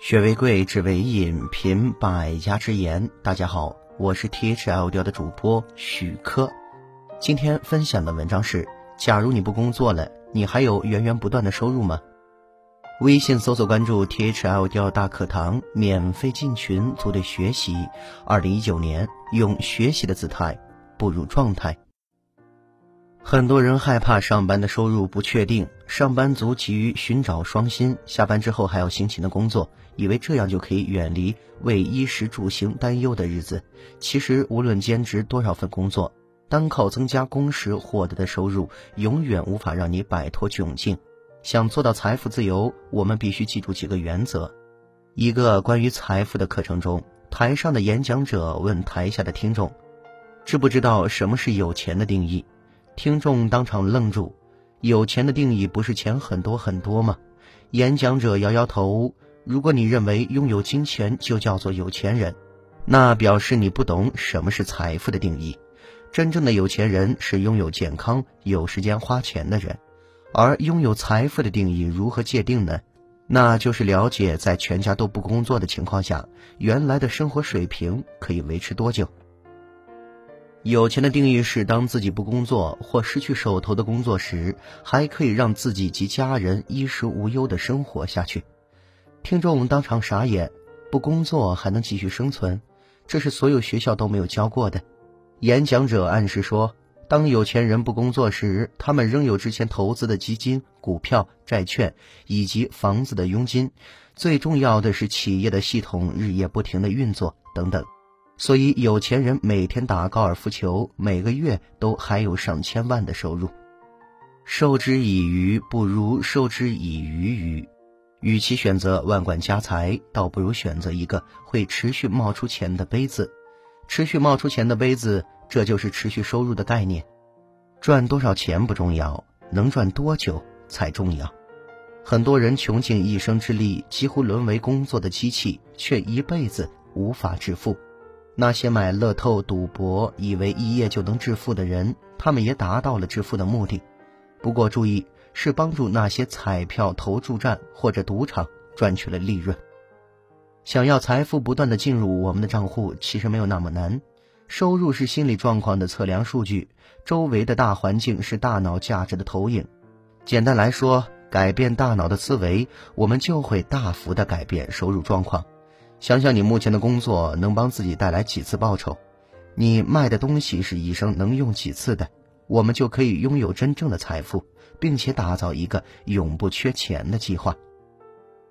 学为贵，知为引，品百家之言。大家好，我是 T H L 调的主播许科。今天分享的文章是：假如你不工作了，你还有源源不断的收入吗？微信搜索关注 T H L 调大课堂，免费进群组队学习。二零一九年，用学习的姿态步入状态。很多人害怕上班的收入不确定，上班族急于寻找双薪，下班之后还要辛勤的工作，以为这样就可以远离为衣食住行担忧的日子。其实，无论兼职多少份工作，单靠增加工时获得的收入，永远无法让你摆脱窘境。想做到财富自由，我们必须记住几个原则。一个关于财富的课程中，台上的演讲者问台下的听众：“知不知道什么是有钱的定义？”听众当场愣住，有钱的定义不是钱很多很多吗？演讲者摇摇头。如果你认为拥有金钱就叫做有钱人，那表示你不懂什么是财富的定义。真正的有钱人是拥有健康、有时间花钱的人。而拥有财富的定义如何界定呢？那就是了解在全家都不工作的情况下，原来的生活水平可以维持多久。有钱的定义是，当自己不工作或失去手头的工作时，还可以让自己及家人衣食无忧的生活下去。听众当场傻眼，不工作还能继续生存，这是所有学校都没有教过的。演讲者暗示说，当有钱人不工作时，他们仍有之前投资的基金、股票、债券以及房子的佣金，最重要的是企业的系统日夜不停的运作等等。所以，有钱人每天打高尔夫球，每个月都还有上千万的收入。授之以鱼，不如授之以渔鱼。与其选择万贯家财，倒不如选择一个会持续冒出钱的杯子。持续冒出钱的杯子，这就是持续收入的概念。赚多少钱不重要，能赚多久才重要。很多人穷尽一生之力，几乎沦为工作的机器，却一辈子无法致富。那些买乐透赌博，以为一夜就能致富的人，他们也达到了致富的目的。不过注意，是帮助那些彩票投注站或者赌场赚取了利润。想要财富不断的进入我们的账户，其实没有那么难。收入是心理状况的测量数据，周围的大环境是大脑价值的投影。简单来说，改变大脑的思维，我们就会大幅的改变收入状况。想想你目前的工作能帮自己带来几次报酬？你卖的东西是一生能用几次的？我们就可以拥有真正的财富，并且打造一个永不缺钱的计划。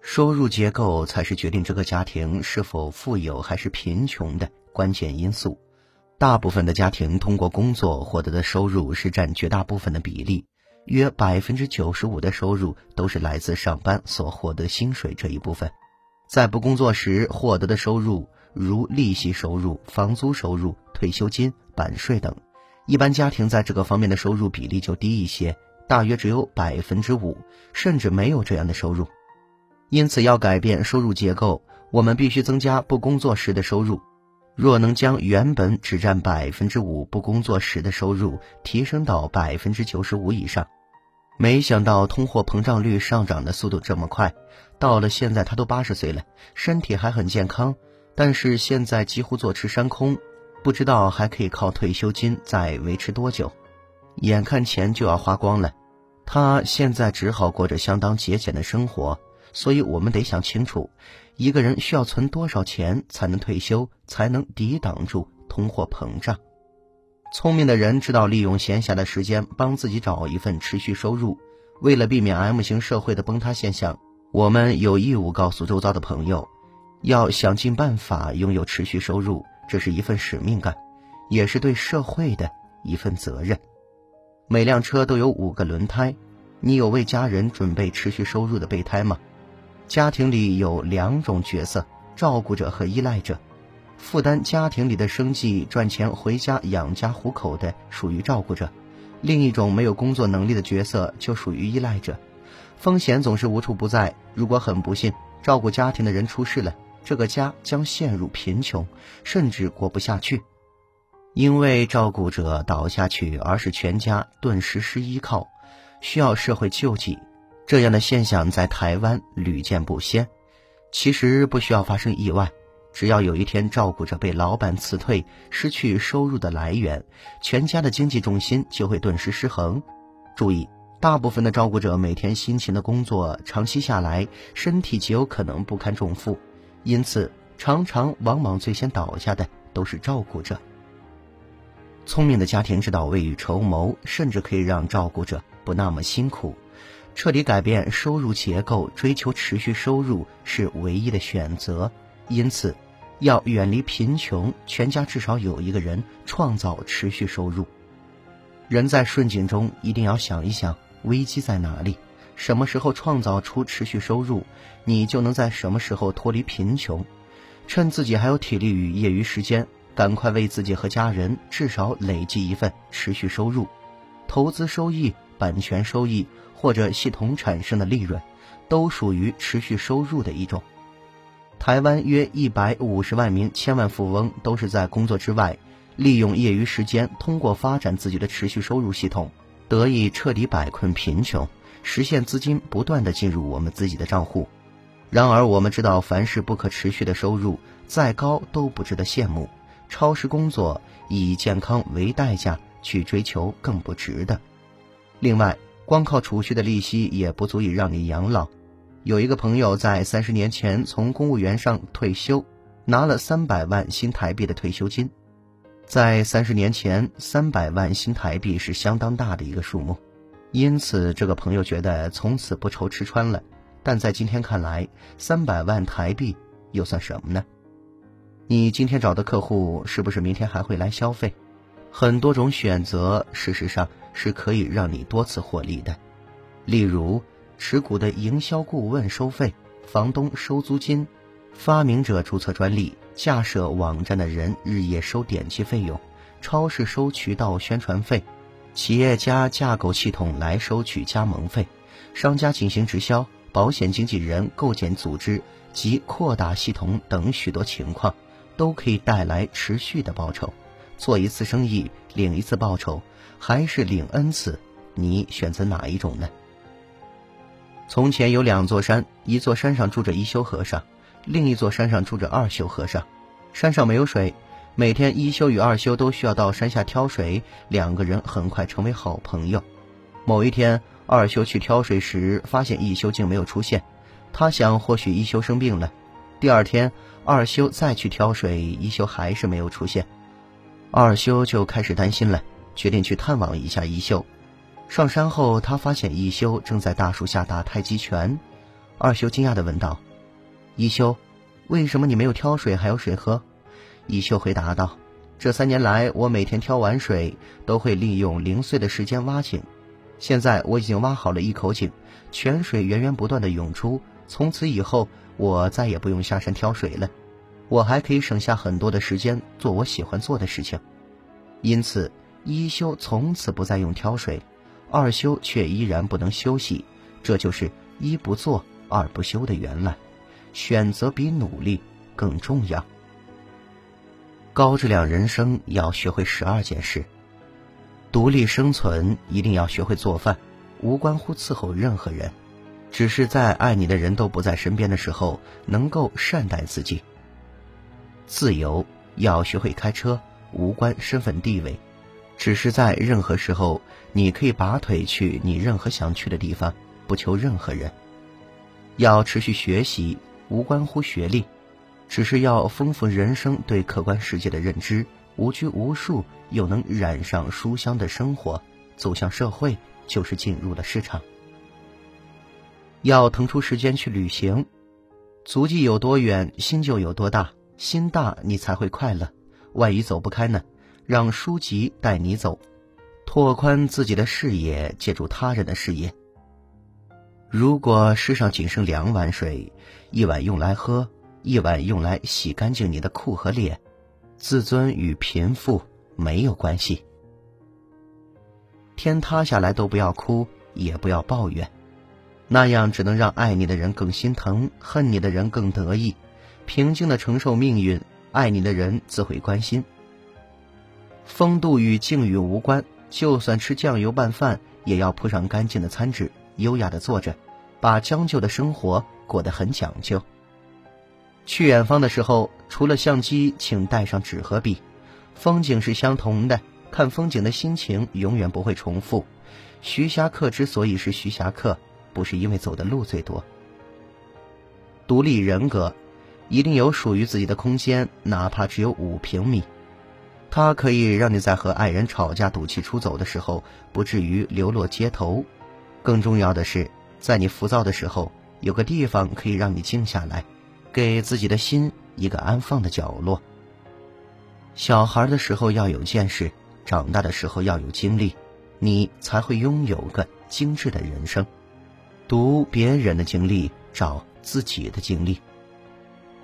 收入结构才是决定这个家庭是否富有还是贫穷的关键因素。大部分的家庭通过工作获得的收入是占绝大部分的比例，约百分之九十五的收入都是来自上班所获得薪水这一部分。在不工作时获得的收入，如利息收入、房租收入、退休金、版税等，一般家庭在这个方面的收入比例就低一些，大约只有百分之五，甚至没有这样的收入。因此，要改变收入结构，我们必须增加不工作时的收入。若能将原本只占百分之五不工作时的收入提升到百分之九十五以上。没想到通货膨胀率上涨的速度这么快，到了现在他都八十岁了，身体还很健康，但是现在几乎坐吃山空，不知道还可以靠退休金再维持多久，眼看钱就要花光了，他现在只好过着相当节俭的生活。所以我们得想清楚，一个人需要存多少钱才能退休，才能抵挡住通货膨胀。聪明的人知道利用闲暇的时间帮自己找一份持续收入。为了避免 M 型社会的崩塌现象，我们有义务告诉周遭的朋友，要想尽办法拥有持续收入，这是一份使命感，也是对社会的一份责任。每辆车都有五个轮胎，你有为家人准备持续收入的备胎吗？家庭里有两种角色：照顾者和依赖者。负担家庭里的生计、赚钱回家养家糊口的属于照顾者，另一种没有工作能力的角色就属于依赖者。风险总是无处不在，如果很不幸照顾家庭的人出事了，这个家将陷入贫穷，甚至过不下去。因为照顾者倒下去，而使全家顿时失依靠，需要社会救济。这样的现象在台湾屡见不鲜。其实不需要发生意外，只要有一天照顾者被老板辞退，失去收入的来源，全家的经济重心就会顿时失衡。注意，大部分的照顾者每天辛勤的工作，长期下来身体极有可能不堪重负，因此常常往往最先倒下的都是照顾者。聪明的家庭知道未雨绸缪，甚至可以让照顾者不那么辛苦。彻底改变收入结构，追求持续收入是唯一的选择。因此，要远离贫穷，全家至少有一个人创造持续收入。人在顺境中一定要想一想危机在哪里，什么时候创造出持续收入，你就能在什么时候脱离贫穷。趁自己还有体力与业余时间。赶快为自己和家人至少累积一份持续收入，投资收益、版权收益或者系统产生的利润，都属于持续收入的一种。台湾约一百五十万名千万富翁都是在工作之外，利用业余时间，通过发展自己的持续收入系统，得以彻底摆困贫穷，实现资金不断的进入我们自己的账户。然而，我们知道，凡是不可持续的收入，再高都不值得羡慕。超时工作以健康为代价去追求更不值得。另外，光靠储蓄的利息也不足以让你养老。有一个朋友在三十年前从公务员上退休，拿了三百万新台币的退休金。在三十年前，三百万新台币是相当大的一个数目，因此这个朋友觉得从此不愁吃穿了。但在今天看来，三百万台币又算什么呢？你今天找的客户是不是明天还会来消费？很多种选择，事实上是可以让你多次获利的。例如，持股的营销顾问收费，房东收租金，发明者注册专利，架设网站的人日夜收点击费用，超市收渠道宣传费，企业家架构系统来收取加盟费，商家进行直销，保险经纪人构建组织及扩大系统等许多情况。都可以带来持续的报酬，做一次生意领一次报酬，还是领 n 次，你选择哪一种呢？从前有两座山，一座山上住着一休和尚，另一座山上住着二休和尚。山上没有水，每天一休与二休都需要到山下挑水，两个人很快成为好朋友。某一天，二休去挑水时，发现一休竟没有出现，他想或许一休生病了。第二天。二修再去挑水，一休还是没有出现，二修就开始担心了，决定去探望一下一休。上山后，他发现一休正在大树下打太极拳。二修惊讶地问道：“一休，为什么你没有挑水还有水喝？”一休回答道：“这三年来，我每天挑完水都会利用零碎的时间挖井，现在我已经挖好了一口井，泉水源源不断地涌出，从此以后。”我再也不用下山挑水了，我还可以省下很多的时间做我喜欢做的事情。因此，一休从此不再用挑水，二休却依然不能休息。这就是一不做二不休的原来。选择比努力更重要。高质量人生要学会十二件事：独立生存一定要学会做饭，无关乎伺候任何人。只是在爱你的人都不在身边的时候，能够善待自己。自由要学会开车，无关身份地位，只是在任何时候，你可以拔腿去你任何想去的地方，不求任何人。要持续学习，无关乎学历，只是要丰富人生对客观世界的认知，无拘无束又能染上书香的生活，走向社会就是进入了市场。要腾出时间去旅行，足迹有多远，心就有多大。心大，你才会快乐。万一走不开呢？让书籍带你走，拓宽自己的视野，借助他人的视野。如果世上仅剩两碗水，一碗用来喝，一碗用来洗干净你的裤和脸，自尊与贫富没有关系。天塌下来都不要哭，也不要抱怨。那样只能让爱你的人更心疼，恨你的人更得意。平静的承受命运，爱你的人自会关心。风度与境遇无关，就算吃酱油拌饭，也要铺上干净的餐纸，优雅的坐着，把将就的生活过得很讲究。去远方的时候，除了相机，请带上纸和笔。风景是相同的，看风景的心情永远不会重复。徐霞客之所以是徐霞客，不是因为走的路最多。独立人格，一定有属于自己的空间，哪怕只有五平米。它可以让你在和爱人吵架、赌气出走的时候，不至于流落街头。更重要的是，在你浮躁的时候，有个地方可以让你静下来，给自己的心一个安放的角落。小孩的时候要有见识，长大的时候要有经历，你才会拥有个精致的人生。读别人的经历，找自己的经历。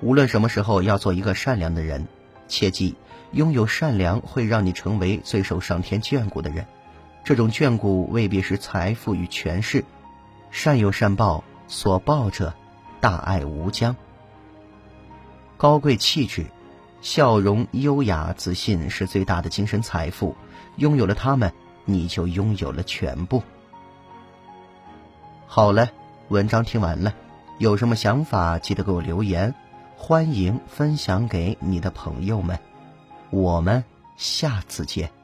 无论什么时候，要做一个善良的人。切记，拥有善良会让你成为最受上天眷顾的人。这种眷顾未必是财富与权势。善有善报，所报者，大爱无疆。高贵气质。笑容优雅、自信是最大的精神财富，拥有了它们，你就拥有了全部。好了，文章听完了，有什么想法记得给我留言，欢迎分享给你的朋友们，我们下次见。